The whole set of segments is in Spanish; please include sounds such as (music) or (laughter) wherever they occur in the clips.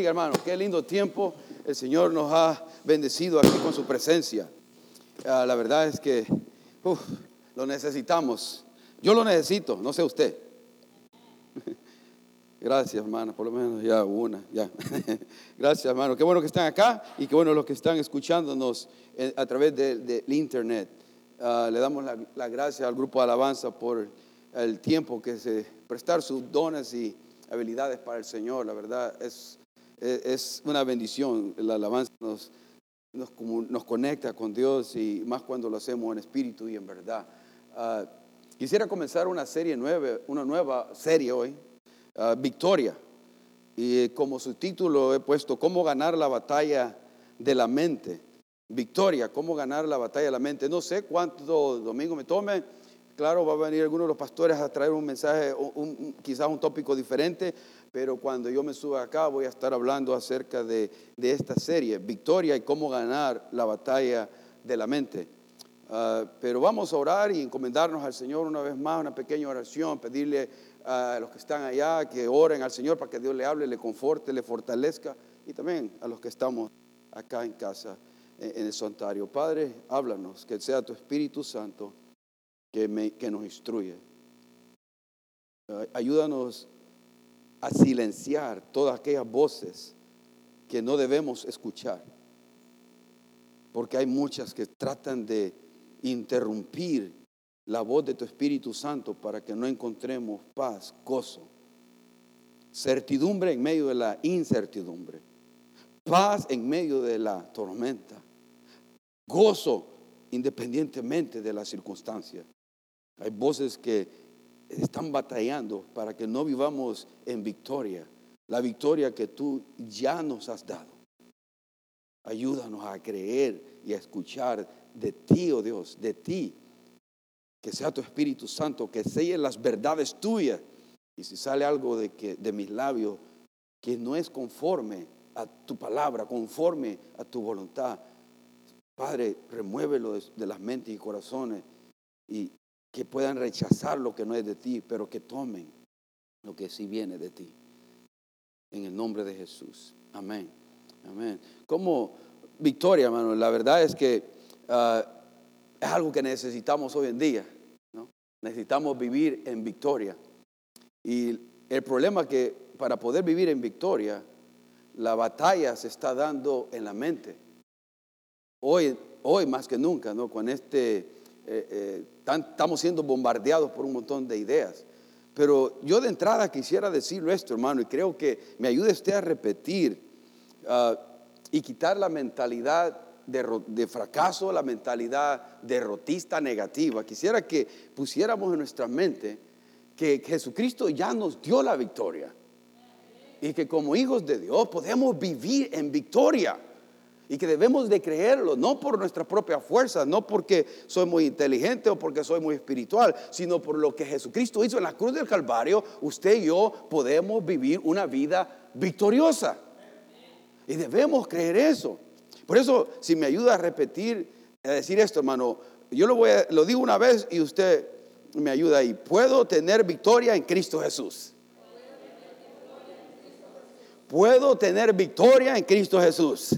bendiga, hermano. Qué lindo tiempo. El Señor nos ha bendecido aquí con su presencia. Ah, la verdad es que lo necesitamos. Yo lo necesito, no sé usted. (laughs) Gracias, hermano, por lo menos ya una, ya. (laughs) Gracias, hermano. Qué bueno que están acá y qué bueno los que están escuchándonos a través del internet. Ah, le damos la, la, gracia al grupo de alabanza por el tiempo que se prestar sus dones y habilidades para el Señor. La verdad es, es una bendición. La alabanza nos, nos, nos, conecta con Dios y más cuando lo hacemos en espíritu y en verdad. Ah, quisiera comenzar una serie nueva, una nueva serie hoy Ah, victoria. Y como su título he puesto, ¿cómo ganar la batalla de la mente? Victoria, ¿cómo ganar la batalla de la mente? No sé cuánto domingo me tome. Claro, va a venir alguno de los pastores a traer un mensaje, quizás un tópico diferente, pero cuando yo me suba acá voy a estar hablando acerca de, esta serie, Victoria y cómo ganar la batalla de la mente. Ah, pero vamos a orar y encomendarnos al Señor una vez más, una pequeña oración, pedirle a los que están allá que oren al Señor para que Dios le hable, le conforte, le fortalezca y también a los que estamos acá en casa, en el santuario. Padre, háblanos, que sea tu Espíritu Santo que, me, que nos instruye. Ayúdanos a silenciar todas aquellas voces que no debemos escuchar, porque hay muchas que tratan de interrumpir la voz de tu Espíritu Santo para que no encontremos paz, gozo, certidumbre en medio de la incertidumbre, paz en medio de la tormenta, gozo independientemente de las circunstancias. Hay voces que están batallando para que no vivamos en victoria, la victoria que tú ya nos has dado. Ayúdanos a creer y a escuchar de ti, oh Dios, de ti que sea tu Espíritu Santo, que selle las verdades tuyas. Y si sale algo de, de mis labios que no es conforme a tu palabra, conforme a tu voluntad, Padre, remuévelo de, de las mentes y corazones y que puedan rechazar lo que no es de ti, pero que tomen lo que sí viene de ti. En el nombre de Jesús. Amén. Amén. Como victoria, hermano, la verdad es que ah, es algo que necesitamos hoy en día. ¿no? Necesitamos vivir en victoria. Y el problema es que para poder vivir en victoria, la batalla se está dando en la mente. Hoy, hoy más que nunca, ¿no? Con este, eh, eh, estamos siendo bombardeados por un montón de ideas. Pero yo de entrada quisiera decirlo esto, hermano, y creo que me ayude usted a repetir ah, y quitar la mentalidad de, fracaso, la mentalidad derrotista negativa. Quisiera que pusiéramos en nuestra mente que Jesucristo ya nos dio la victoria y que como hijos de Dios podemos vivir en victoria y que debemos de creerlo, no por nuestra propia fuerza, no porque soy muy inteligente o porque soy muy espiritual, sino por lo que Jesucristo hizo en la cruz del Calvario, usted y yo podemos vivir una vida victoriosa. Y debemos creer eso. Por eso, si me ayuda a repetir, a decir esto, hermano, yo lo, voy a, lo digo una vez y usted me ayuda ahí. Puedo tener victoria en Cristo Jesús. Puedo tener victoria en Cristo Jesús.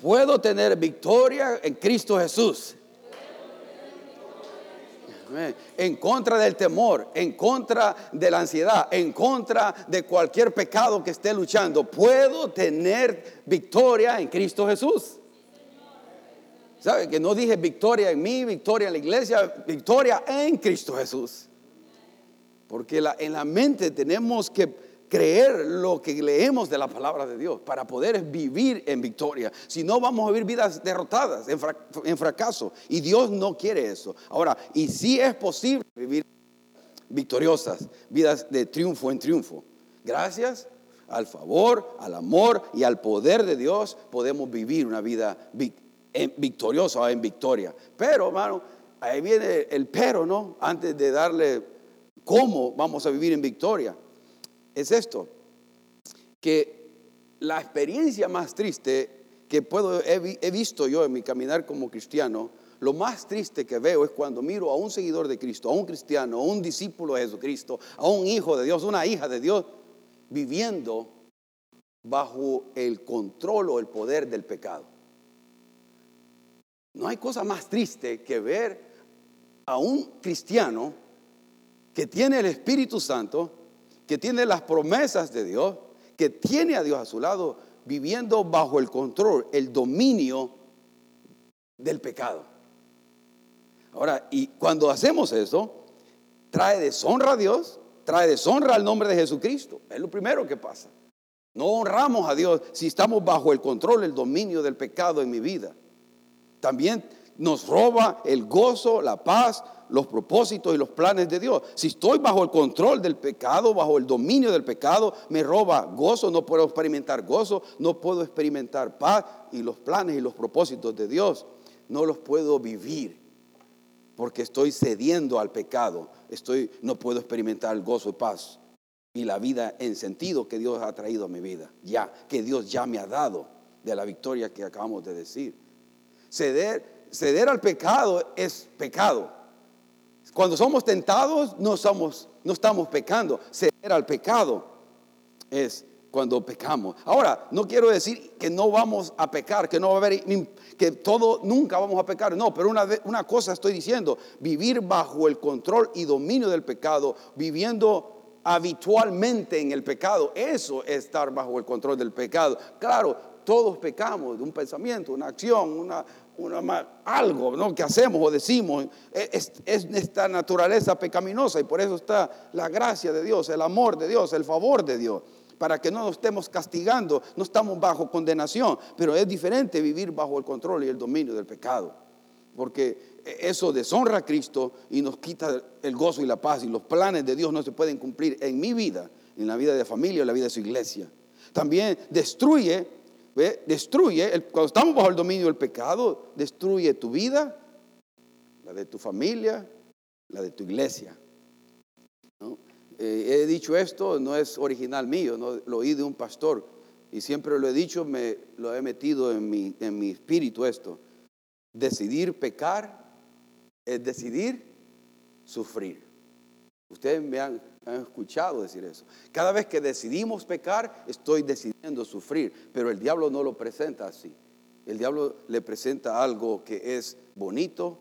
Puedo tener victoria en Cristo Jesús en contra del temor, en contra de la ansiedad, en contra de cualquier pecado que esté luchando, puedo tener victoria en Cristo Jesús. ¿Sabe? Que no dije victoria en mí, victoria en la iglesia, victoria en Cristo Jesús. Porque en la mente tenemos que creer lo que leemos de la palabra de Dios para poder vivir en victoria. Si no, vamos a vivir vidas derrotadas, en, fracaso. Y Dios no quiere eso. Ahora, y si es posible vivir victoriosas, vidas de triunfo en triunfo. Gracias al favor, al amor y al poder de Dios podemos vivir una vida victoriosa o en victoria. Pero, hermano, ahí viene el pero, ¿no? Antes de darle cómo vamos a vivir en victoria es esto, que la experiencia más triste que puedo, he, visto yo en mi caminar como cristiano, lo más triste que veo es cuando miro a un seguidor de Cristo, a un cristiano, a un discípulo de Jesucristo, a un hijo de Dios, una hija de Dios, viviendo bajo el control o el poder del pecado. No hay cosa más triste que ver a un cristiano que tiene el Espíritu Santo, que tiene las promesas de Dios, que tiene a Dios a su lado, viviendo bajo el control, el dominio del pecado. Ahora, y cuando hacemos eso, trae deshonra a Dios, trae deshonra al nombre de Jesucristo. Es lo primero que pasa. No honramos a Dios si estamos bajo el control, el dominio del pecado en mi vida. También nos roba el gozo, la paz, los propósitos y los planes de Dios. Si estoy bajo el control del pecado, bajo el dominio del pecado, me roba gozo, no puedo experimentar gozo, no puedo experimentar paz y los planes y los propósitos de Dios no los puedo vivir porque estoy cediendo al pecado. Estoy no puedo experimentar gozo y paz y la vida en sentido que Dios ha traído a mi vida, ya que Dios ya me ha dado de la victoria que acabamos de decir. Ceder, ceder al pecado es pecado. Cuando somos tentados, no, somos, no estamos pecando. Ceder al pecado es cuando pecamos. Ahora, no quiero decir que no vamos a pecar, que no va a haber, que todo, nunca vamos a pecar. No, pero una, una cosa estoy diciendo, vivir bajo el control y dominio del pecado, viviendo habitualmente en el pecado, eso es estar bajo el control del pecado. Claro, todos pecamos de un pensamiento, una acción, una, algo ¿no? que hacemos o decimos, es, es, esta naturaleza pecaminosa y por eso está la gracia de Dios, el amor de Dios, el favor de Dios, para que no nos estemos castigando, no estamos bajo condenación, pero es diferente vivir bajo el control y el dominio del pecado, porque eso deshonra a Cristo y nos quita el gozo y la paz y los planes de Dios no se pueden cumplir en mi vida, en la vida de familia, en la vida de su iglesia. También destruye Destruye, cuando estamos bajo el dominio del pecado, destruye tu vida, la de tu familia, la de tu iglesia. Eh, he dicho esto, no es original mío, no, lo oí de un pastor y siempre lo he dicho, me lo he metido en mi, en mi espíritu esto. Decidir pecar es decidir sufrir. Ustedes me han han escuchado decir eso. Cada vez que decidimos pecar, estoy decidiendo sufrir, pero el diablo no lo presenta así. El diablo le presenta algo que es bonito,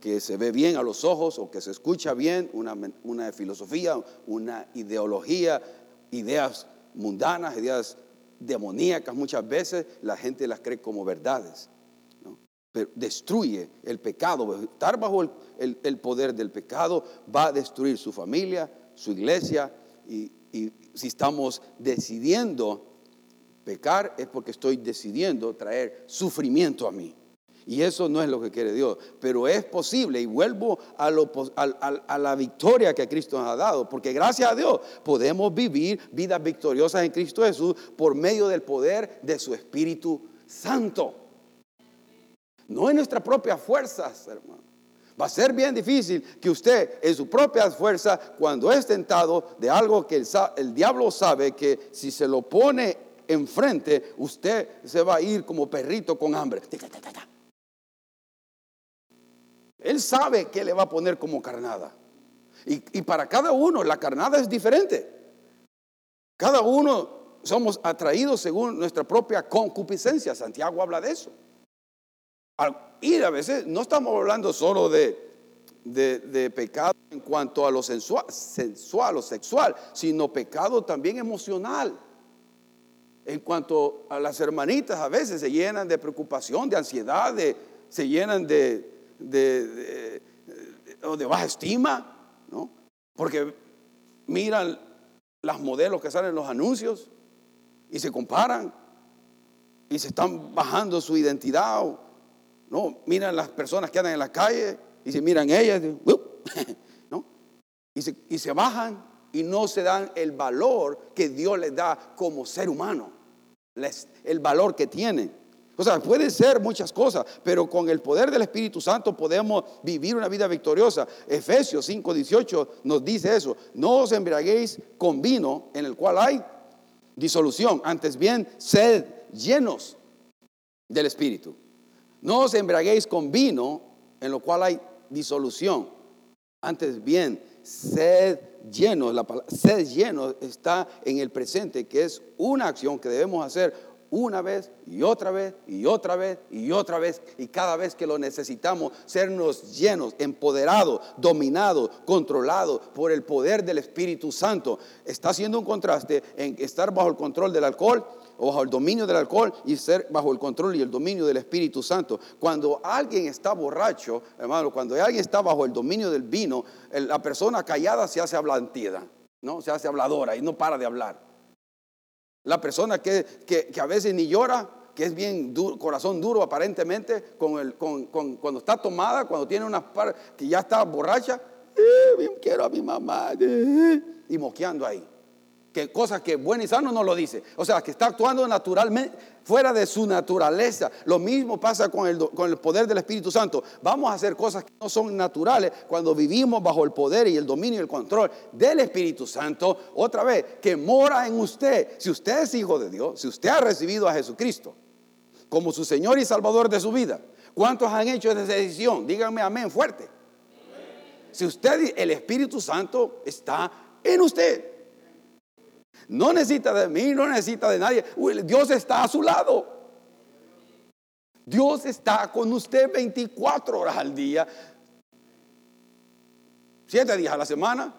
que se ve bien a los ojos o que se escucha bien, una, una filosofía, una ideología, ideas mundanas, ideas demoníacas. Muchas veces la gente las cree como verdades. Pero destruye el pecado. Estar bajo el poder del pecado va a destruir su familia, su iglesia y, si estamos decidiendo pecar es porque estoy decidiendo traer sufrimiento a mí. Y eso no es lo que quiere Dios. Pero es posible, y vuelvo a, a, la victoria que Cristo nos ha dado, porque gracias a Dios podemos vivir vidas victoriosas en Cristo Jesús por medio del poder de su Espíritu Santo. No en nuestras propias fuerzas, hermano. Va a ser bien difícil que usted en su propia fuerza, cuando es tentado de algo que el, diablo sabe que si se lo pone enfrente, usted se va a ir como perrito con hambre. Él sabe que le va a poner como carnada. Y, y, para cada uno la carnada es diferente. Cada uno somos atraídos según nuestra propia concupiscencia. Santiago habla de eso. Y a veces no estamos hablando solo de, de, pecado en cuanto a lo sensual, sensual o sexual, sino pecado también emocional. En cuanto a las hermanitas, a veces se llenan de preocupación, de ansiedad, de, se llenan de, de, de baja estima, ¿no? Porque miran las modelos que salen en los anuncios y se comparan y se están bajando su identidad no, miran las personas que andan en la calle y se miran ellas, (laughs) ¿no? Y se, y se bajan y no se dan el valor que Dios les da como ser humano, el valor que tienen. O sea, pueden ser muchas cosas, pero con el poder del Espíritu Santo podemos vivir una vida victoriosa. Efesios 5:18 nos dice eso. No os embriaguéis con vino en el cual hay disolución, antes bien, sed llenos del Espíritu. No os embriaguéis con vino, en lo cual hay disolución. Antes bien, sed lleno, la palabra sed lleno está en el presente, que es una acción que debemos hacer una vez y otra vez y otra vez y otra vez y cada vez que lo necesitamos, sernos llenos, empoderados, dominados, controlados por el poder del Espíritu Santo. Está haciendo un contraste en estar bajo el control del alcohol o bajo el dominio del alcohol y ser bajo el control y el dominio del Espíritu Santo. Cuando alguien está borracho, hermano, cuando alguien está bajo el dominio del vino, la persona callada se hace hablantida, ¿no? Se hace habladora y no para de hablar. La persona que, a veces ni llora, que es bien corazón duro aparentemente, cuando está tomada, cuando tiene una par, que ya está borracha, eh, quiero a mi mamá, eh", y moqueando ahí que cosas que bueno y sano no lo dice. O sea, que está actuando naturalmente, fuera de su naturaleza. Lo mismo pasa con el, con el poder del Espíritu Santo. Vamos a hacer cosas que no son naturales cuando vivimos bajo el poder y el dominio y el control del Espíritu Santo. Otra vez, que mora en usted. Si usted es hijo de Dios, si usted ha recibido a Jesucristo como su Señor y Salvador de su vida, ¿cuántos han hecho esa decisión? Díganme amén fuerte. Si usted, el Espíritu Santo está en usted. No necesita de mí, no necesita de nadie. Dios está a su lado. Dios está con usted 24 horas al día, 7 días a la semana,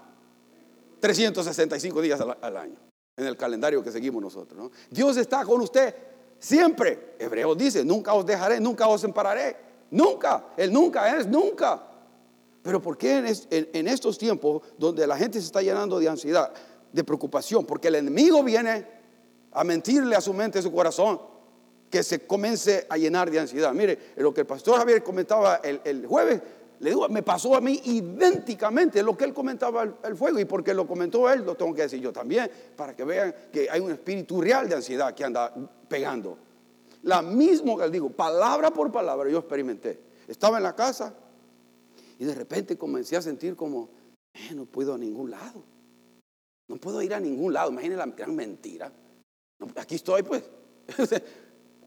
365 días al, año, en el calendario que seguimos nosotros. Dios está con usted siempre. Hebreos dice, nunca os dejaré, nunca os separaré. Nunca, Él nunca es nunca. Pero ¿por qué en estos tiempos donde la gente se está llenando de ansiedad? De preocupación, porque el enemigo viene a mentirle a su mente, a su corazón, que se comience a llenar de ansiedad. Mire, lo que el pastor Javier comentaba el, jueves, le digo, me pasó a mí idénticamente lo que él comentaba el, fuego, y porque lo comentó él, lo tengo que decir yo también, para que vean que hay un espíritu real de ansiedad que anda pegando. La misma que digo, palabra por palabra, yo experimenté. Estaba en la casa y de repente comencé a sentir como, eh, no puedo a ningún lado. No puedo ir a ningún lado. Imagínense la gran mentira. aquí estoy, pues. (laughs)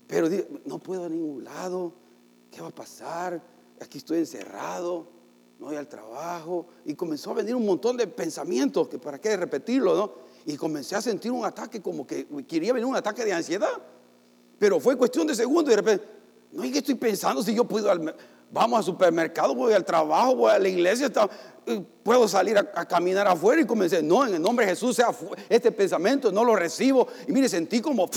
Pero no puedo a ningún lado. ¿Qué va a pasar? Aquí estoy encerrado. No voy al trabajo. Y comenzó a venir un montón de pensamientos, que para qué repetirlo, ¿no? Y comencé a sentir un ataque como que quería venir un ataque de ansiedad. Pero fue cuestión de segundos y de repente, no, ¿y qué estoy pensando si yo puedo al, vamos al supermercado, voy al trabajo, voy a la iglesia, puedo salir a, caminar afuera y comencé, no, en el nombre de Jesús, este pensamiento no lo recibo. Y mire, sentí como,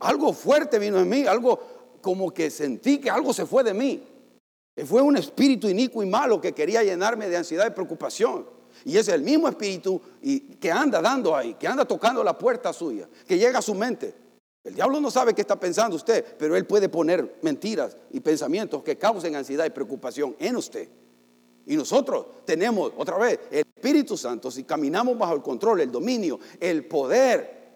algo fuerte vino en mí, algo como que sentí que algo se fue de mí. Fue un espíritu inicuo y malo que quería llenarme de ansiedad y preocupación. Y es el mismo espíritu que anda dando ahí, que anda tocando la puerta suya, que llega a su mente. El diablo no sabe qué está pensando usted, pero él puede poner mentiras y pensamientos que causen ansiedad y preocupación en usted. Y nosotros tenemos, otra vez, el Espíritu Santo, si caminamos bajo el control, el dominio, el poder,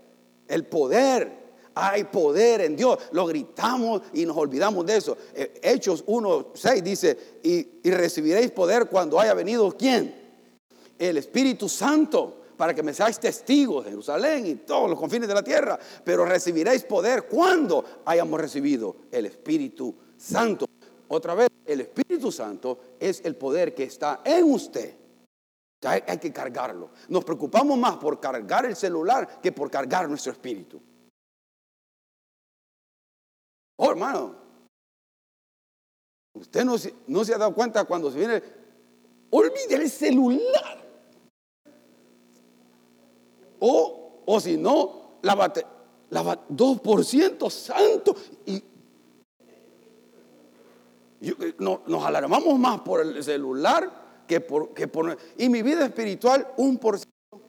el poder, hay poder en Dios. Lo gritamos y nos olvidamos de eso. Eh, Hechos 1.6 dice, y, y recibiréis poder cuando haya venido quién? El Espíritu Santo para que me seáis testigos de Jerusalén y todos los confines de la tierra, pero recibiréis poder cuando hayamos recibido el Espíritu Santo. Otra vez, el Espíritu Santo es el poder que está en usted. Hay, que cargarlo. Nos preocupamos más por cargar el celular que por cargar nuestro espíritu. Oh, hermano, usted no se ha dado cuenta cuando se viene, olvide el celular. O, o si no, la batería. La 2% santo. Y, eh, nos alarmamos más por el celular que por, que por... Y mi vida espiritual, un por ciento.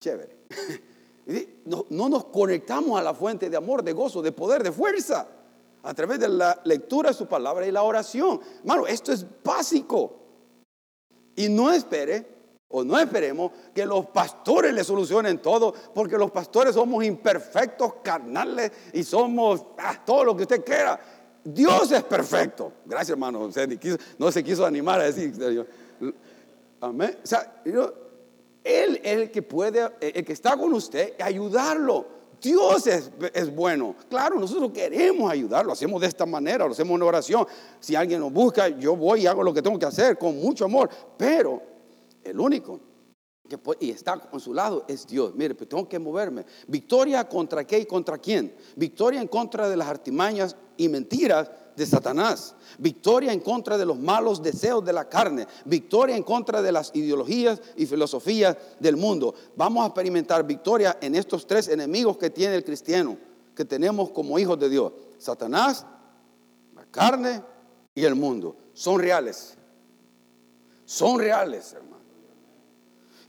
Chévere. (laughs) No, no nos conectamos a la fuente de amor, de gozo, de poder, de fuerza. A través de la lectura de su palabra y la oración. Hermano, esto es básico. Y no espere o no esperemos que los pastores le solucionen todo, porque los pastores somos imperfectos, carnales y somos ah, todo lo que usted quiera. Dios es perfecto. Gracias, hermano. No se quiso animar a decir. Amén. O sea, Él es el que puede, el que está con usted, ayudarlo. Dios es, es, bueno. Claro, nosotros queremos ayudarlo, hacemos de esta manera, lo hacemos en oración. Si alguien nos busca, yo voy y hago lo que tengo que hacer con mucho amor. Pero el único que y está con su lado es Dios. Mire, pues tengo que moverme. Victoria contra qué y contra quién? Victoria en contra de las artimañas y mentiras de Satanás, victoria en contra de los malos deseos de la carne, victoria en contra de las ideologías y filosofías del mundo. Vamos a experimentar victoria en estos tres enemigos que tiene el cristiano, que tenemos como hijos de Dios. Satanás, la carne y el mundo. Son reales. Son reales, hermano.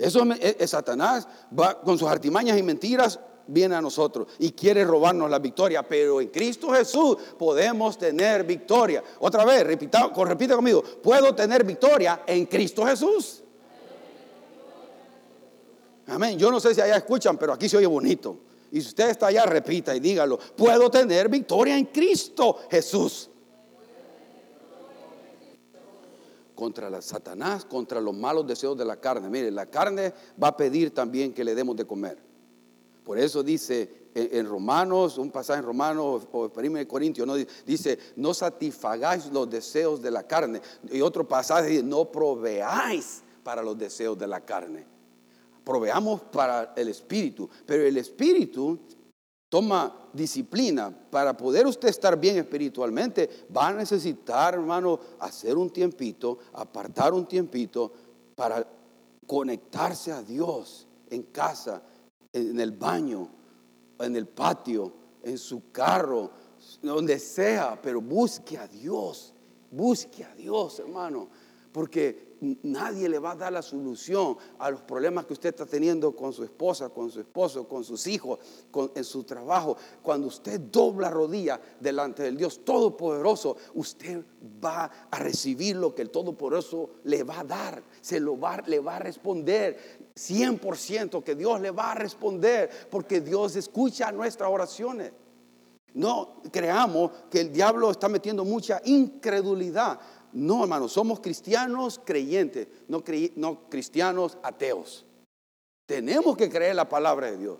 Eso es, Satanás va con sus artimañas y mentiras viene a nosotros y quiere robarnos la victoria, pero en Cristo Jesús podemos tener victoria. Otra vez, repita, repita conmigo, puedo tener victoria en Cristo Jesús. Amén. Yo no sé si allá escuchan, pero aquí se oye bonito. Y si usted está allá, repita y dígalo. Puedo tener victoria en Cristo Jesús. Contra Satanás, contra los malos deseos de la carne. Mire, la carne va a pedir también que le demos de comer. Por eso dice en, Romanos, un pasaje en Romanos o en Corintios, ¿no? dice, no satisfagáis los deseos de la carne. Y otro pasaje dice, no proveáis para los deseos de la carne. Proveamos para el espíritu, pero el espíritu toma disciplina. Para poder usted estar bien espiritualmente, va a necesitar, hermano, hacer un tiempito, apartar un tiempito para conectarse a Dios en casa en el baño, en el patio, en su carro, donde sea, pero busque a Dios, busque a Dios, hermano, porque nadie le va a dar la solución a los problemas que usted está teniendo con su esposa, con su esposo, con sus hijos, en su trabajo. Cuando usted dobla rodilla delante del Dios Todopoderoso, usted va a recibir lo que el Todopoderoso le va a dar, se lo va, le va a responder. 100% que Dios le va a responder porque Dios escucha nuestras oraciones. No creamos que el diablo está metiendo mucha incredulidad. No, hermano, somos cristianos creyentes, no, no cristianos ateos. Tenemos que creer la palabra de Dios.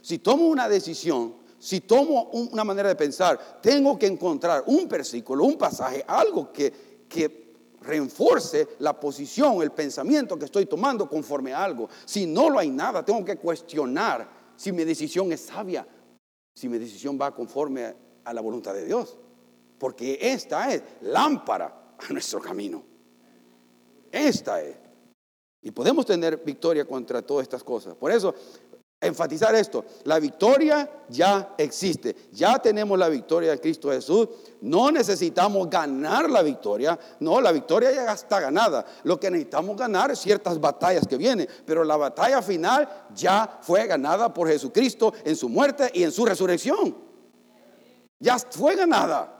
Si tomo una decisión, si tomo una manera de pensar, tengo que encontrar un versículo, un pasaje, algo que, que reenforce la posición, el pensamiento que estoy tomando conforme a algo. Si no lo hay nada, tengo que cuestionar si mi decisión es sabia, si mi decisión va conforme a la voluntad de Dios. Porque esta es lámpara a nuestro camino. Esta es. Y podemos tener victoria contra todas estas cosas. Por eso enfatizar esto, la victoria ya existe, ya tenemos la victoria de Cristo Jesús, no necesitamos ganar la victoria, no, la victoria ya está ganada, lo que necesitamos ganar es ciertas batallas que vienen, pero la batalla final ya fue ganada por Jesucristo en su muerte y en su resurrección, ya fue ganada.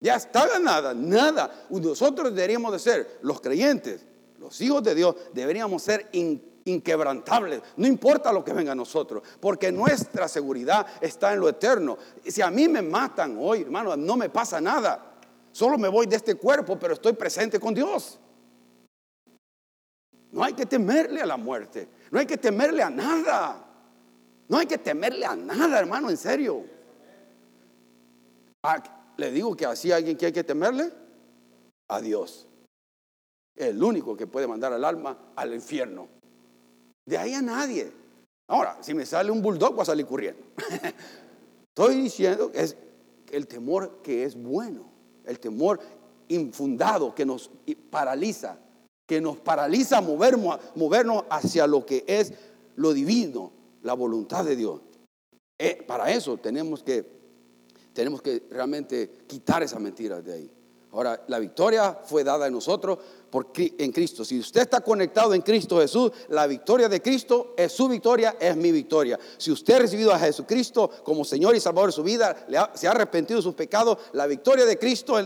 Ya está ganada, nada. Nosotros deberíamos de ser los creyentes, los hijos de Dios, deberíamos ser inquebrantables, no importa lo que venga a nosotros, porque nuestra seguridad está en lo eterno. Si a mí me matan hoy, hermano, no me pasa nada. Solo me voy de este cuerpo, pero estoy presente con Dios. No hay que temerle a la muerte, no hay que temerle a nada. No hay que temerle a nada, hermano, en serio. Le digo que así alguien que hay que temerle a Dios. El único que puede mandar al alma al infierno. De ahí a nadie. Ahora, si me sale un bulldog, voy a salir corriendo. (laughs) Estoy diciendo que es el temor que es bueno, el temor infundado que nos paraliza, que nos paraliza movernos, movernos hacia lo que es lo divino, la voluntad de Dios. Eh, para eso tenemos que, tenemos que realmente quitar esas mentiras de ahí. Ahora, la victoria fue dada a nosotros porque en Cristo. Si usted está conectado en Cristo Jesús, la victoria de Cristo es su victoria, es mi victoria. Si usted ha recibido a Jesucristo como Señor y Salvador de su vida, se ha arrepentido de sus pecados, la victoria de Cristo,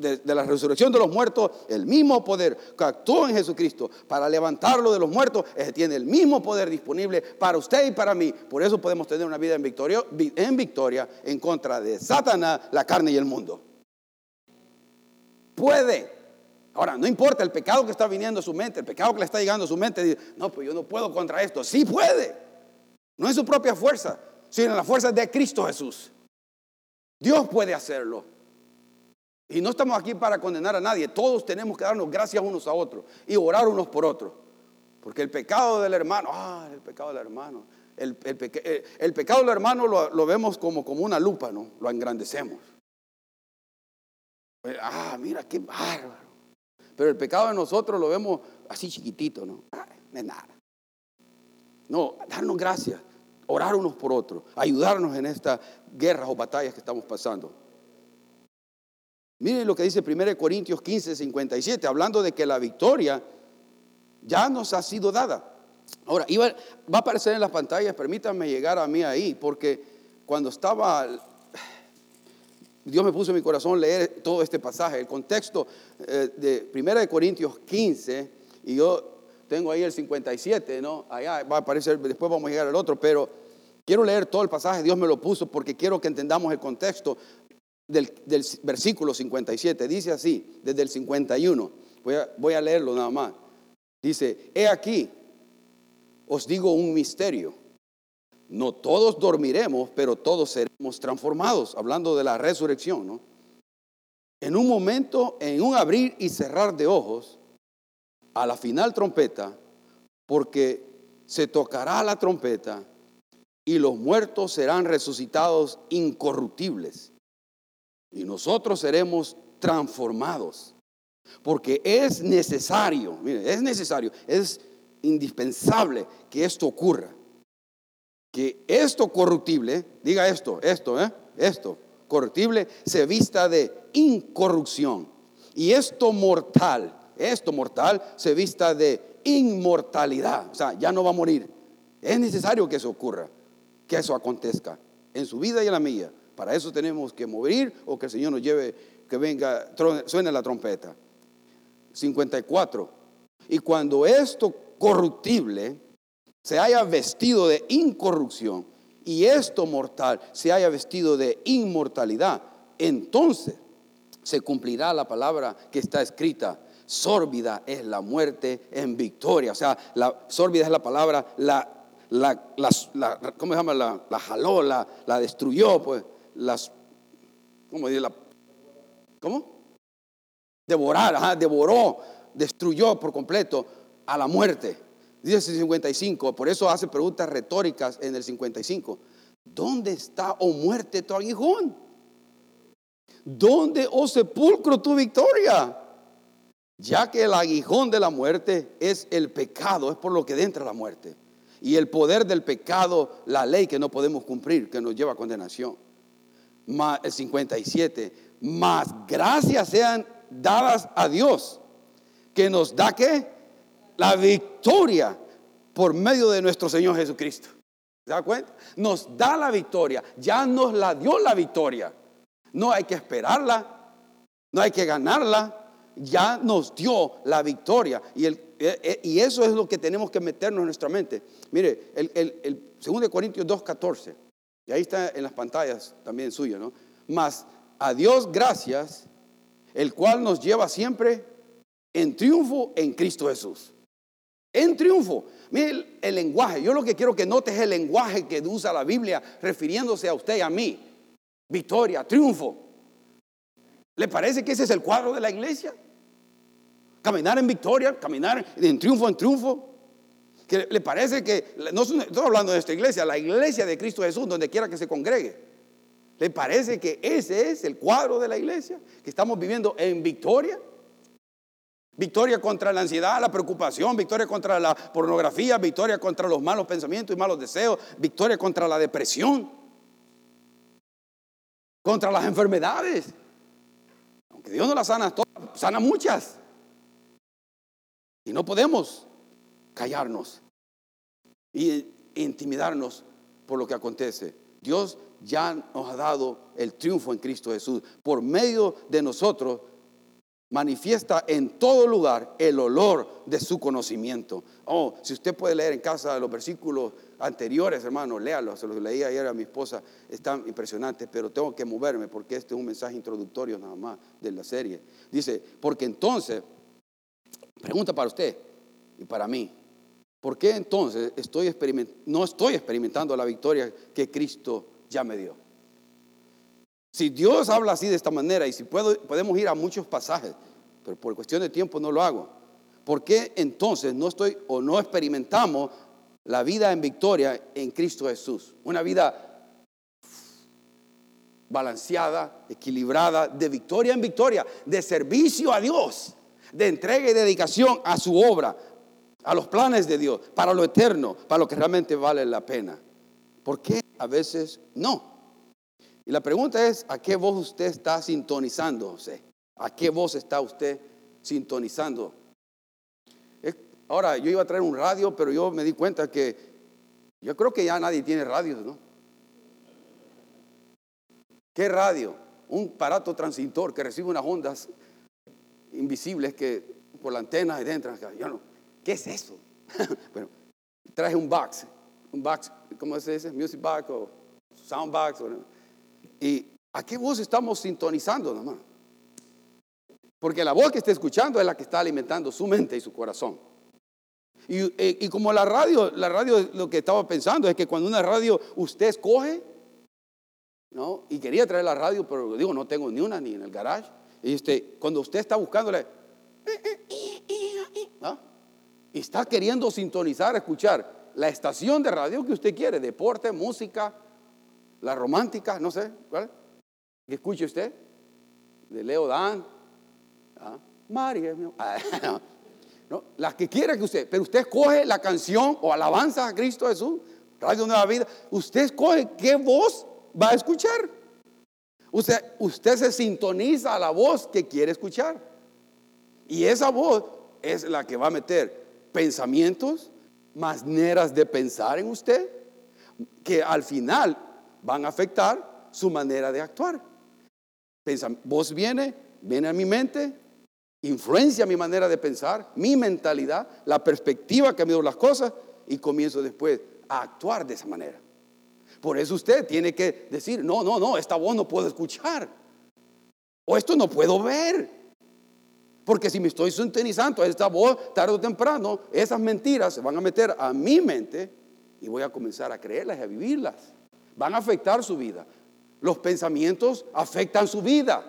de, la resurrección de los muertos, el mismo poder que actuó en Jesucristo para levantarlo de los muertos, tiene el mismo poder disponible para usted y para mí. Por eso podemos tener una vida en victoria, en victoria en contra de Satanás, la carne y el mundo. Puede. Ahora, no importa el pecado que está viniendo a su mente, el pecado que le está llegando a su mente, dice, no, pues yo no puedo contra esto. Sí puede. No es su propia fuerza. sino en las fuerzas de Cristo Jesús. Dios puede hacerlo. Y no estamos aquí para condenar a nadie. Todos tenemos que darnos gracias unos a otros y orar unos por otros. Porque el pecado del hermano, ah, el pecado del hermano. El, el, pecado del hermano lo, lo, vemos como, como una lupa, ¿no? Lo engrandecemos. Ah, mira, qué bárbaro. Pero el pecado de nosotros lo vemos así chiquitito, ¿no? Ah, es nada. No, darnos gracias, orar unos por otros, ayudarnos en estas guerras o batallas que estamos pasando. Miren lo que dice 1 Corintios 15, 57, hablando de que la victoria ya nos ha sido dada. Ahora, va a aparecer en las pantallas, permítanme llegar a mí ahí, porque cuando estaba, Dios me puso en mi corazón leer todo este pasaje, el contexto eh, de 1 Corintios 15, y yo tengo ahí el 57, ¿no? Allá va a aparecer, después vamos a llegar al otro, pero quiero leer todo el pasaje, Dios me lo puso porque quiero que entendamos el contexto del, versículo 57. Dice así, desde el 51, voy a, voy a leerlo nada más. Dice, he aquí, os digo un misterio. No todos dormiremos, pero todos seremos transformados, hablando de la resurrección, ¿no? En un momento, en un abrir y cerrar de ojos, a la final trompeta, porque se tocará la trompeta y los muertos serán resucitados incorruptibles y nosotros seremos transformados. Porque es necesario, es necesario, es indispensable que esto ocurra. Que esto corruptible, diga esto, esto, ¿eh? esto, corruptible, se vista de incorrupción. Y esto mortal, esto mortal se vista de inmortalidad. O sea, ya no va a morir. Es necesario que eso ocurra, que eso acontezca en su vida y en la mía. Para eso tenemos que morir o que el Señor nos lleve, que venga, suene la trompeta. 54. Y cuando esto corruptible se haya vestido de incorrupción y esto mortal se haya vestido de inmortalidad, entonces se cumplirá la palabra que está escrita Sórbida es la muerte en victoria. O sea, la sórbida es la palabra, la, la, ¿cómo se llama? La, jaló, la, la, destruyó, pues, las, ¿cómo dice? La, ¿Cómo? Devorar, ajá, devoró, destruyó por completo a la muerte. Dice el 55, por eso hace preguntas retóricas en el 55. ¿Dónde está, oh muerte, tu aguijón? ¿Dónde, oh sepulcro, tu victoria? ya que el aguijón de la muerte es el pecado, es por lo que entra la muerte. Y el poder del pecado, la ley que no podemos cumplir, que nos lleva a condenación. El 57, más gracias sean dadas a Dios, que nos da que la victoria por medio de nuestro Señor Jesucristo. ¿Se da cuenta? Nos da la victoria, ya nos la dio la victoria. No hay que esperarla, no hay que ganarla, ya nos dio la victoria. Y, el, eh, eh, y eso es lo que tenemos que meternos en nuestra mente. Mire, el, el, el 2 Corintios 2.14, y ahí está en las pantallas también suyo, ¿no? Mas a Dios gracias, el cual nos lleva siempre en triunfo en Cristo Jesús. En triunfo. Mire el, lenguaje. Yo lo que quiero que notes es el lenguaje que usa la Biblia refiriéndose a usted y a mí. Victoria, triunfo. ¿Le parece que ese es el cuadro de la iglesia? Caminar en victoria, caminar en triunfo en triunfo. ¿Que ¿Le parece que, no estoy hablando de esta iglesia, la iglesia de Cristo Jesús, donde quiera que se congregue? ¿Le parece que ese es el cuadro de la iglesia? Que estamos viviendo en victoria. Victoria contra la ansiedad, la preocupación, victoria contra la pornografía, victoria contra los malos pensamientos y malos deseos, victoria contra la depresión, contra las enfermedades. Aunque Dios no las sana todas, sana muchas. Y no podemos callarnos y intimidarnos por lo que acontece. Dios ya nos ha dado el triunfo en Cristo Jesús. Por medio de nosotros manifiesta en todo lugar el olor de su conocimiento. Oh, si usted puede leer en casa los versículos anteriores, hermano, léalos. Se los leí ayer a mi esposa, están impresionantes, pero tengo que moverme porque este es un mensaje introductorio nada más de la serie. Dice, porque entonces Pregunta para usted y para mí. ¿Por qué entonces no estoy experimentando la victoria que Cristo ya me dio? Si Dios habla así de esta manera y si podemos ir a muchos pasajes, pero por cuestión de tiempo no lo hago, ¿por qué entonces no estoy o no experimentamos la vida en victoria en Cristo Jesús? Una vida balanceada, equilibrada, de victoria en victoria, de servicio a Dios, de entrega y dedicación a su obra, a los planes de Dios, para lo eterno, para lo que realmente vale la pena. ¿Por qué a veces no? Y la pregunta es, ¿a qué voz usted está sintonizándose? ¿A qué voz está usted sintonizando? Ahora, yo iba a traer un radio, pero yo me di cuenta que yo creo que ya nadie tiene radios, ¿no? ¿Qué radio? Un aparato transistor que recibe unas ondas invisibles que por la antena entran. Yo no, ¿Qué es eso? (laughs) bueno, traje un box, un box, ¿cómo se dice? Music box o sound box. ¿Y a qué voz estamos sintonizando nomás? Porque la voz que está escuchando es la que está alimentando su mente y su corazón. Y, eh, y, como la radio, la radio lo que estaba pensando es que cuando una radio usted escoge, ¿no? Y quería traer la radio, pero digo, no tengo ni una ni en el garage. Y este, cuando usted está buscándole, ¿no? Está queriendo sintonizar, escuchar la estación de radio que usted quiere, deporte, música, la romántica, no sé, ¿cuál? Que escuche usted, de Leo Dan, ¿ah? María, (laughs) no, las que quiera que usted, pero usted escoge la canción o alabanza a Cristo Jesús, Radio Nueva Vida, usted escoge qué voz va a escuchar. Usted, usted se sintoniza a la voz que quiere escuchar. Y esa voz es la que va a meter pensamientos, maneras de pensar en usted, que al final van a afectar su manera de actuar. voz viene, viene a mi mente, influencia mi manera de pensar, mi mentalidad, la perspectiva que miro las cosas y comienzo después a actuar de esa manera. Por eso usted tiene que decir, no, no, no, esta voz no puedo escuchar. O esto no puedo ver. Porque si me estoy sintonizando a esta voz, tarde o temprano, esas mentiras se van a meter a mi mente y voy a comenzar a creerlas y a vivirlas. Van a afectar su vida. Los pensamientos afectan su vida.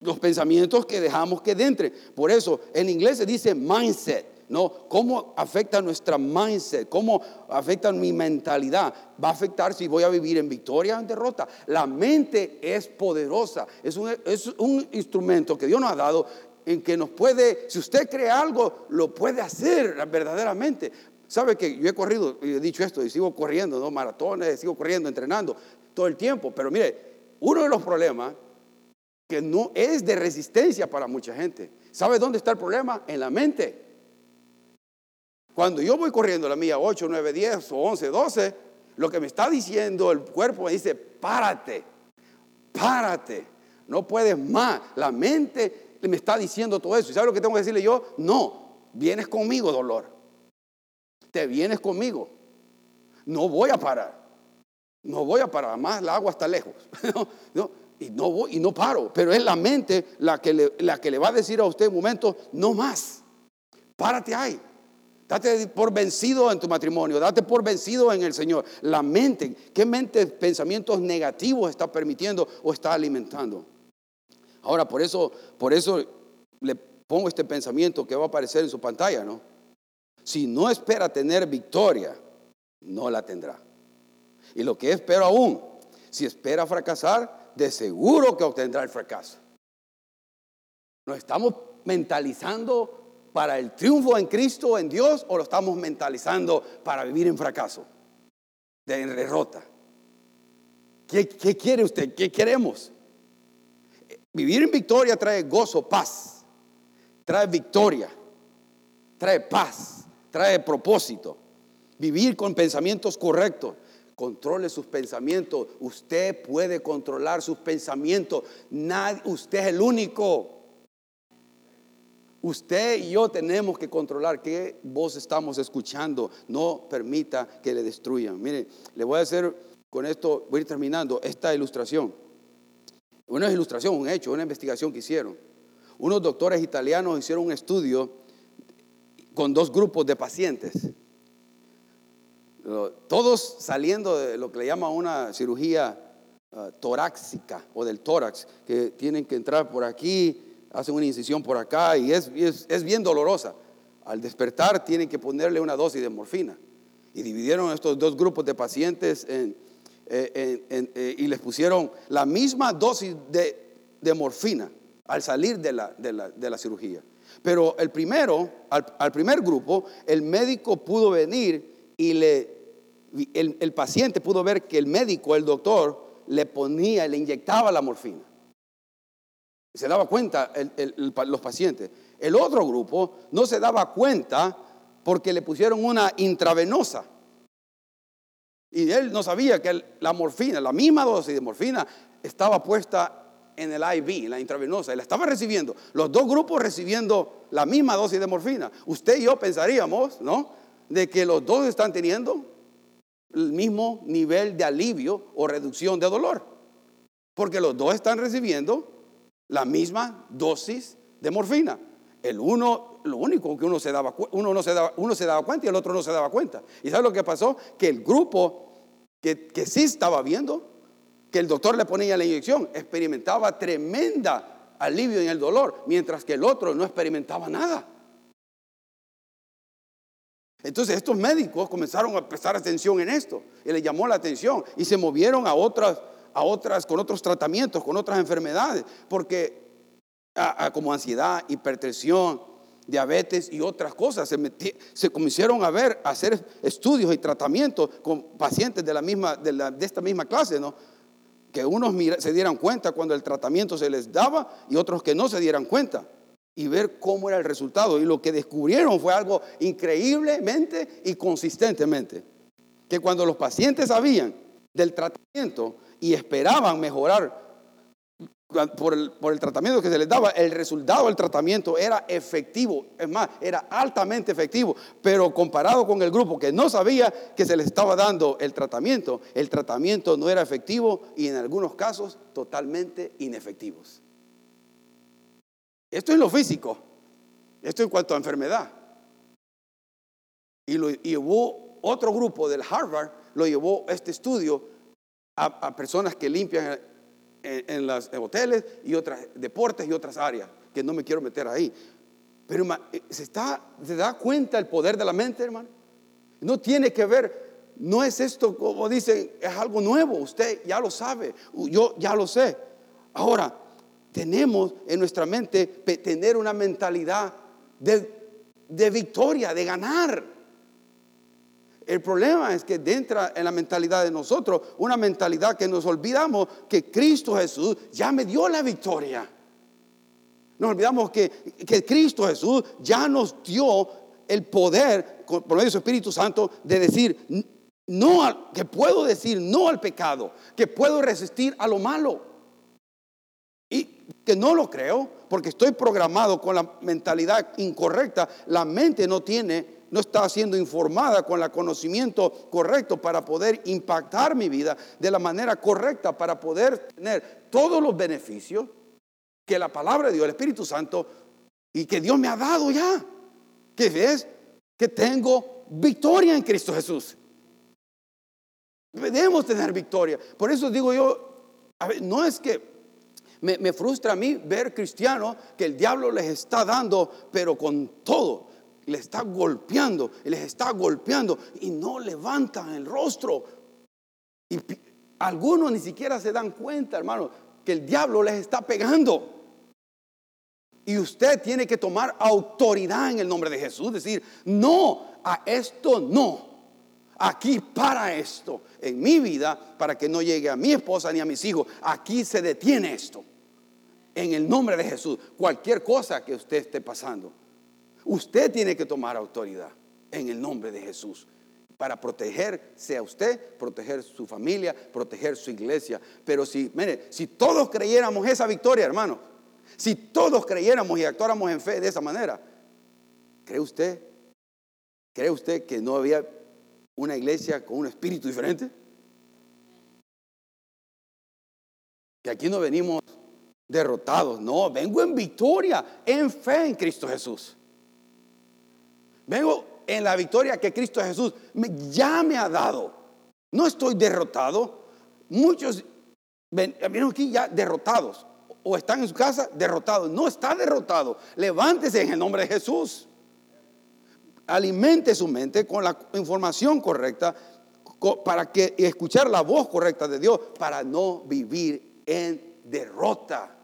Los pensamientos que dejamos que entre. Por eso en inglés se dice mindset. No, cómo afecta nuestra mindset, cómo afecta mi mentalidad. Va a afectar si voy a vivir en victoria o en derrota. La mente es poderosa, es un, es un instrumento que Dios nos ha dado en que nos puede, si usted cree algo, lo puede hacer verdaderamente. Sabe que yo he corrido, y he dicho esto, y sigo corriendo, ¿no? Maratones, sigo corriendo, entrenando todo el tiempo. Pero mire, uno de los problemas que no es de resistencia para mucha gente. ¿Sabe dónde está el problema? En la mente. Cuando yo voy corriendo la mía 8, 9, 10 o 11, 12, lo que me está diciendo el cuerpo me dice, párate, párate, no puedes más. La mente me está diciendo todo eso. ¿Y sabe lo que tengo que decirle yo? No, vienes conmigo, dolor. Te vienes conmigo. No voy a parar. No voy a parar. Más la agua está lejos. (laughs) y, no voy, y no paro. Pero es la mente la que, le, la que le va a decir a usted en un momento, no más. Párate ahí. Date por vencido en tu matrimonio, date por vencido en el Señor. La mente, ¿qué mente pensamientos negativos está permitiendo o está alimentando? Ahora, por eso, por eso le pongo este pensamiento que va a aparecer en su pantalla, ¿no? Si no espera tener victoria, no la tendrá. Y lo que espero aún, si espera fracasar, de seguro que obtendrá el fracaso. Nos estamos mentalizando para el triunfo en Cristo, en Dios, o lo estamos mentalizando para vivir en fracaso, de derrota? ¿Qué, ¿Qué, quiere usted? ¿Qué queremos? Vivir en victoria trae gozo, paz, trae victoria, trae paz, trae propósito. Vivir con pensamientos correctos. Controle sus pensamientos. Usted puede controlar sus pensamientos. Usted es el único. Usted y yo tenemos que controlar qué voz estamos escuchando. No permita que le destruyan. Mire, le voy a hacer con esto, voy a ir terminando, esta ilustración. Una ilustración, un hecho, una investigación que hicieron. Unos doctores italianos hicieron un estudio con dos grupos de pacientes. Todos saliendo de lo que le llama una cirugía uh, torácica o del tórax, que tienen que entrar por aquí, hacen una incisión por acá y es, es, bien dolorosa. Al despertar tienen que ponerle una dosis de morfina. Y dividieron estos dos grupos de pacientes eh, eh, y les pusieron la misma dosis de, morfina al salir de la, de la cirugía. Pero el primero, al, primer grupo, el médico pudo venir y le, el, paciente pudo ver que el médico, el doctor, le ponía, le inyectaba la morfina. Se daba cuenta los pacientes. El otro grupo no se daba cuenta porque le pusieron una intravenosa. Y él no sabía que la morfina, la misma dosis de morfina, estaba puesta en el IV, la intravenosa, y la estaba recibiendo. Los dos grupos recibiendo la misma dosis de morfina. Usted y yo pensaríamos, ¿no? De que los dos están teniendo el mismo nivel de alivio o reducción de dolor. Porque los dos están recibiendo la misma dosis de morfina. El uno, lo único que uno se daba, uno no se daba, uno se daba cuenta y el otro no se daba cuenta. ¿Y sabe lo que pasó? Que el grupo que, que sí estaba viendo que el doctor le ponía la inyección, experimentaba tremenda alivio en el dolor, mientras que el otro no experimentaba nada. Entonces estos médicos comenzaron a prestar atención en esto y le llamó la atención y se movieron a otras, a otras, con otros tratamientos, con otras enfermedades, porque como ansiedad, hipertensión, diabetes y otras cosas. Se, se comenzaron a ver, a hacer estudios y tratamientos con pacientes de, la misma, de, de esta misma clase, ¿no? que unos se dieran cuenta cuando el tratamiento se les daba y otros que no se dieran cuenta y ver cómo era el resultado. Y lo que descubrieron fue algo increíblemente y consistentemente. Que cuando los pacientes sabían del tratamiento y esperaban mejorar por el, tratamiento que se les daba, el resultado del tratamiento era efectivo, es más, era altamente efectivo, pero comparado con el grupo que no sabía que se les estaba dando el tratamiento, el tratamiento no era efectivo y en algunos casos totalmente inefectivos. Esto es lo físico, esto en cuanto a enfermedad. Y lo llevó otro grupo del Harvard, lo llevó este estudio a personas que limpian en, los hoteles y otras deportes y otras áreas, que no me quiero meter ahí. Pero eh, ¿se, está, ¿se da cuenta el poder de la mente, hermano? No tiene que ver, no es esto como dicen, es algo nuevo, usted ya lo sabe, yo ya lo sé. Ahora, tenemos en nuestra mente tener una mentalidad de, de victoria, de ganar. El problema es que dentro en la mentalidad de nosotros una mentalidad que nos olvidamos que Cristo Jesús ya me dio la victoria. Nos olvidamos que, que Cristo Jesús ya nos dio el poder, por medio de su Espíritu Santo, de decir no, que puedo decir no al pecado, que puedo resistir a lo malo. Y que no lo creo, porque estoy programado con la mentalidad incorrecta. La mente no tiene no está siendo informada con el conocimiento correcto para poder impactar mi vida de la manera correcta, para poder tener todos los beneficios que la palabra de Dios, el Espíritu Santo, y que Dios me ha dado ya. Que es que tengo victoria en Cristo Jesús. Debemos tener victoria. Por eso digo yo, no es que me, me, frustra a mí ver cristianos que el diablo les está dando, pero con todo les está golpeando, les está golpeando y no levantan el rostro. Y algunos ni siquiera se dan cuenta, hermano, que el diablo les está pegando. Y usted tiene que tomar autoridad en el nombre de Jesús, decir, no, a esto no. Aquí para esto, en mi vida, para que no llegue a mi esposa ni a mis hijos, aquí se detiene esto. En el nombre de Jesús, cualquier cosa que usted esté pasando. Usted tiene que tomar autoridad en el nombre de Jesús para protegerse a usted, proteger su familia, proteger su iglesia. Pero si, mire, si todos creyéramos esa victoria, hermano, si todos creyéramos y actuáramos en fe de esa manera, ¿cree usted? ¿Cree usted que no había una iglesia con un espíritu diferente? Que aquí no venimos derrotados, no, vengo en victoria, en fe en Cristo Jesús. Vengo en la victoria que Cristo Jesús ya me ha dado. No estoy derrotado. Muchos vienen aquí ya derrotados. O están en su casa derrotados. No está derrotado. Levántese en el nombre de Jesús. Alimente su mente con la información correcta para que escuchar la voz correcta de Dios para no vivir en derrota.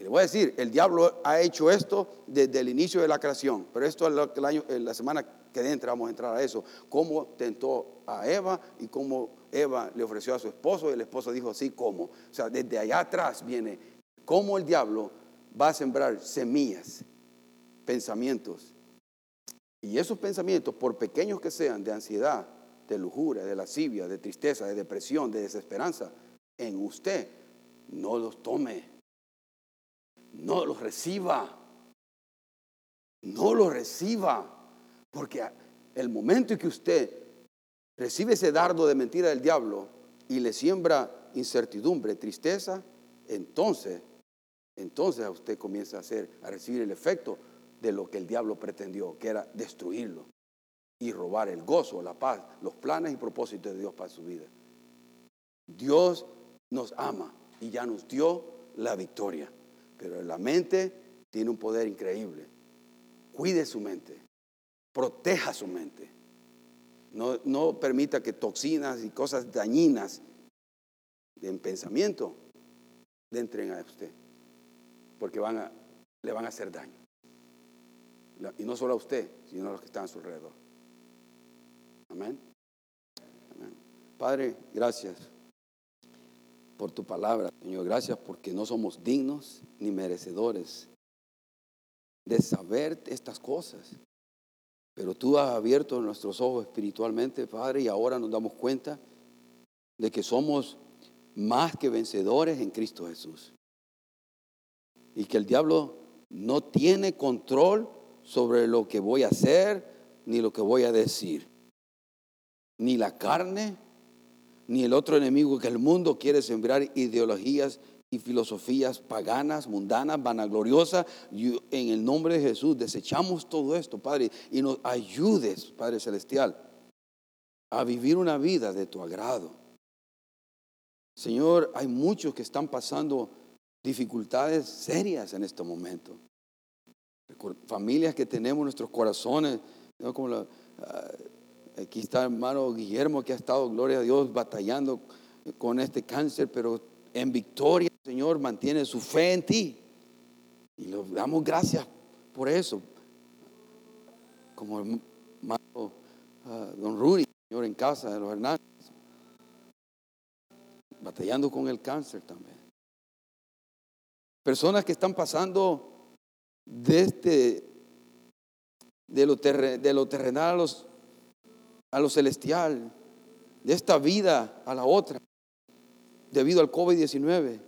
Y le voy a decir, el diablo ha hecho esto desde el inicio de la creación, pero esto es el año, la semana que entra vamos a entrar a eso, cómo tentó a Eva y cómo Eva le ofreció a su esposo y el esposo dijo así como. O sea, desde allá atrás viene cómo el diablo va a sembrar semillas, pensamientos. Y esos pensamientos, por pequeños que sean, de ansiedad, de lujuria, de lascivia, de tristeza, de depresión, de desesperanza, en usted, no los tome. No los reciba. No los reciba. Porque el momento en que usted recibe ese dardo de mentira del diablo y le siembra incertidumbre, tristeza, entonces, entonces usted comienza a hacer, a recibir el efecto de lo que el diablo pretendió, que era destruirlo y robar el gozo, la paz, los planes y propósitos de Dios para su vida. Dios nos ama y ya nos dio la victoria, pero la mente tiene un poder increíble. Cuide su mente, proteja su mente. No, no permita que toxinas y cosas dañinas en pensamiento le entren a usted, porque van a, le van a hacer daño. Y no solo a usted, sino a los que están a su alrededor. Amén. Padre, gracias por tu palabra, Señor. Gracias porque no somos dignos ni merecedores de saber estas cosas. Pero tú has abierto nuestros ojos espiritualmente, Padre, y ahora nos damos cuenta de que somos más que vencedores en Cristo Jesús. Y que el diablo no tiene control sobre lo que voy a hacer ni lo que voy a decir ni la carne, ni el otro enemigo que el mundo quiere sembrar ideologías y filosofías paganas, mundanas, vanagloriosas. en el nombre de Jesús desechamos todo esto, Padre, y nos ayudes, Padre Celestial, a vivir una vida de tu agrado. Señor, hay muchos que están pasando dificultades serias en este momento. Familias que tenemos en nuestros corazones, como la, ah, Aquí está hermano Guillermo que ha estado, gloria a Dios, batallando con este cáncer, pero en victoria, Señor, mantiene su fe en ti. Y le damos gracias por eso. Como hermano ah, don Rudy, Señor, en casa de los Hernández, batallando con el cáncer también. Personas que están pasando de, este, de, lo, de lo terrenal a los a lo celestial, de esta vida a la otra, debido al COVID-19.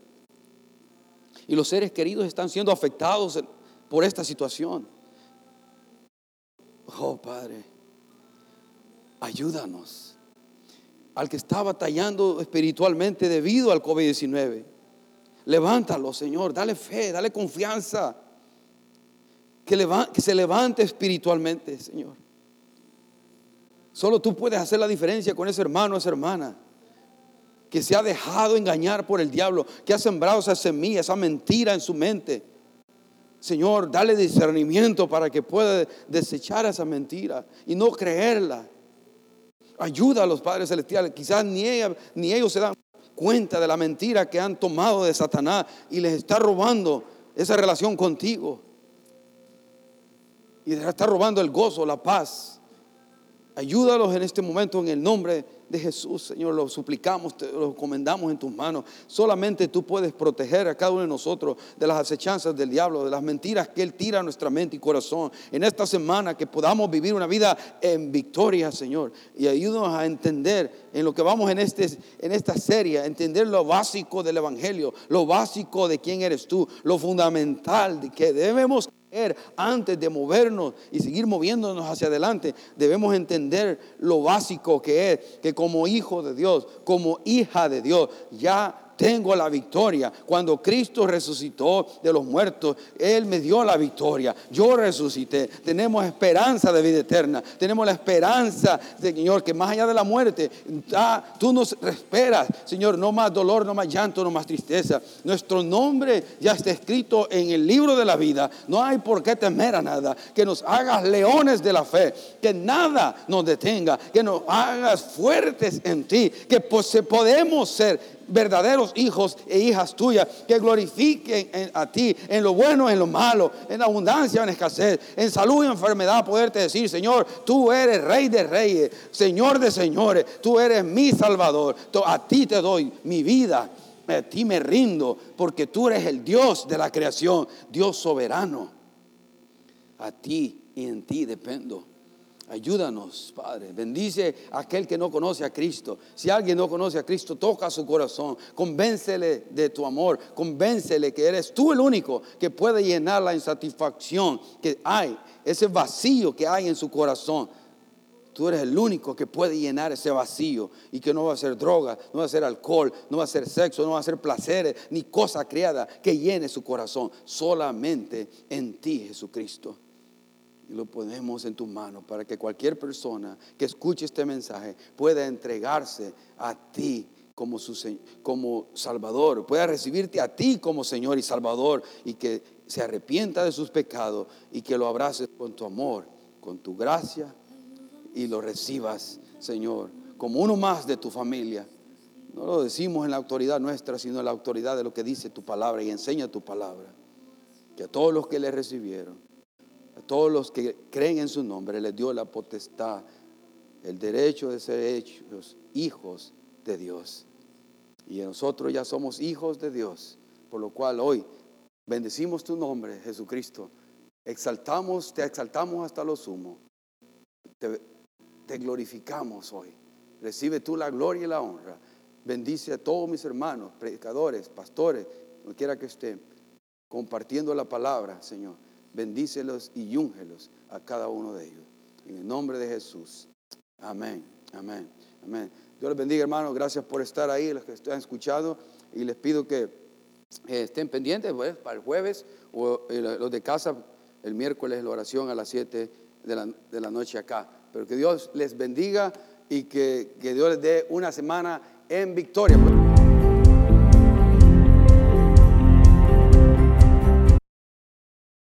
Y los seres queridos están siendo afectados por esta situación. Oh Padre, ayúdanos al que está batallando espiritualmente debido al COVID-19. Levántalo, Señor, dale fe, dale confianza. Que, que se levante espiritualmente, Señor. Solo tú puedes hacer la diferencia con ese hermano, esa hermana que se ha dejado engañar por el diablo, que ha sembrado esa semilla, esa mentira en su mente. Señor, dale discernimiento para que pueda desechar esa mentira y no creerla. Ayuda a los padres celestiales. Quizás ni, ni ellos se dan cuenta de la mentira que han tomado de Satanás y les está robando esa relación contigo. Y les está robando el gozo, la paz. Ayúdalos en este momento en el nombre de Jesús, Señor. Lo suplicamos, te lo encomendamos en tus manos. Solamente tú puedes proteger a cada uno de nosotros de las acechanzas del diablo, de las mentiras que Él tira a nuestra mente y corazón. En esta semana que podamos vivir una vida en victoria, Señor. Y ayúdanos a entender en lo que vamos en, este, en esta serie, entender lo básico del Evangelio, lo básico de quién eres tú, lo fundamental de que debemos antes de movernos y seguir moviéndonos hacia adelante, debemos entender lo básico que es que como hijo de Dios, como hija de Dios, ya tengo la victoria. Cuando Cristo resucitó de los muertos, Él me dio la victoria. Yo resucité. Tenemos esperanza de vida eterna. Tenemos la esperanza, Señor, que más allá de la muerte, tú nos esperas, Señor, no más dolor, no más llanto, no más tristeza. Nuestro nombre ya está escrito en el libro de la vida. No hay por qué temer a nada. Que nos hagas leones de la fe. Que nada nos detenga. Que nos hagas fuertes en ti. Que podemos ser verdaderos hijos e hijas tuyas que glorifiquen a ti en lo bueno, en lo malo, en abundancia, en escasez, en salud y enfermedad, poderte decir, Señor, tú eres rey de reyes, Señor de señores, tú eres mi salvador, a ti te doy mi vida. A ti me rindo porque tú eres el Dios de la creación, Dios soberano. A ti y en ti dependo. Ayúdanos, Padre. Bendice a aquel que no conoce a Cristo. Si alguien no conoce a Cristo, toca su corazón. Convéncele de tu amor. Convéncele que eres tú el único que puede llenar la insatisfacción que hay, ese vacío que hay en su corazón. Tú eres el único que puede llenar ese vacío y que no va a ser droga, no va a ser alcohol, no va a ser sexo, no va a ser placeres, ni cosa creada que llene su corazón. Solamente en ti, Jesucristo y lo ponemos en tus manos para que cualquier persona que escuche este mensaje pueda entregarse a ti como, su, como Salvador, pueda recibirte a ti como Señor y Salvador y que se arrepienta de sus pecados y que lo abraces con tu amor, con tu gracia y lo recibas, Señor, como uno más de tu familia. No lo decimos en la autoridad nuestra, sino en la autoridad de lo que dice tu palabra y enseña tu palabra. Que a todos los que le recibieron, todos los que creen en su nombre les dio la potestad, el derecho de ser hechos hijos de Dios. Y nosotros ya somos hijos de Dios, por lo cual hoy bendecimos tu nombre, Jesucristo. Exaltamos, te exaltamos hasta lo sumo. Te, te glorificamos hoy. Recibe tú la gloria y la honra. Bendice a todos mis hermanos, predicadores, pastores, donde quiera que estén, compartiendo la palabra, Señor bendícelos y úngelos a cada uno de ellos. En el nombre de Jesús. Amén, amén, amén. Dios les bendiga, hermanos. Gracias por estar ahí, los que están escuchando. Y les pido que eh, estén pendientes pues, para el jueves o eh, los de casa, el miércoles la oración a las 7 de la, de la noche acá. Pero que Dios les bendiga y que, que Dios les dé una semana en victoria.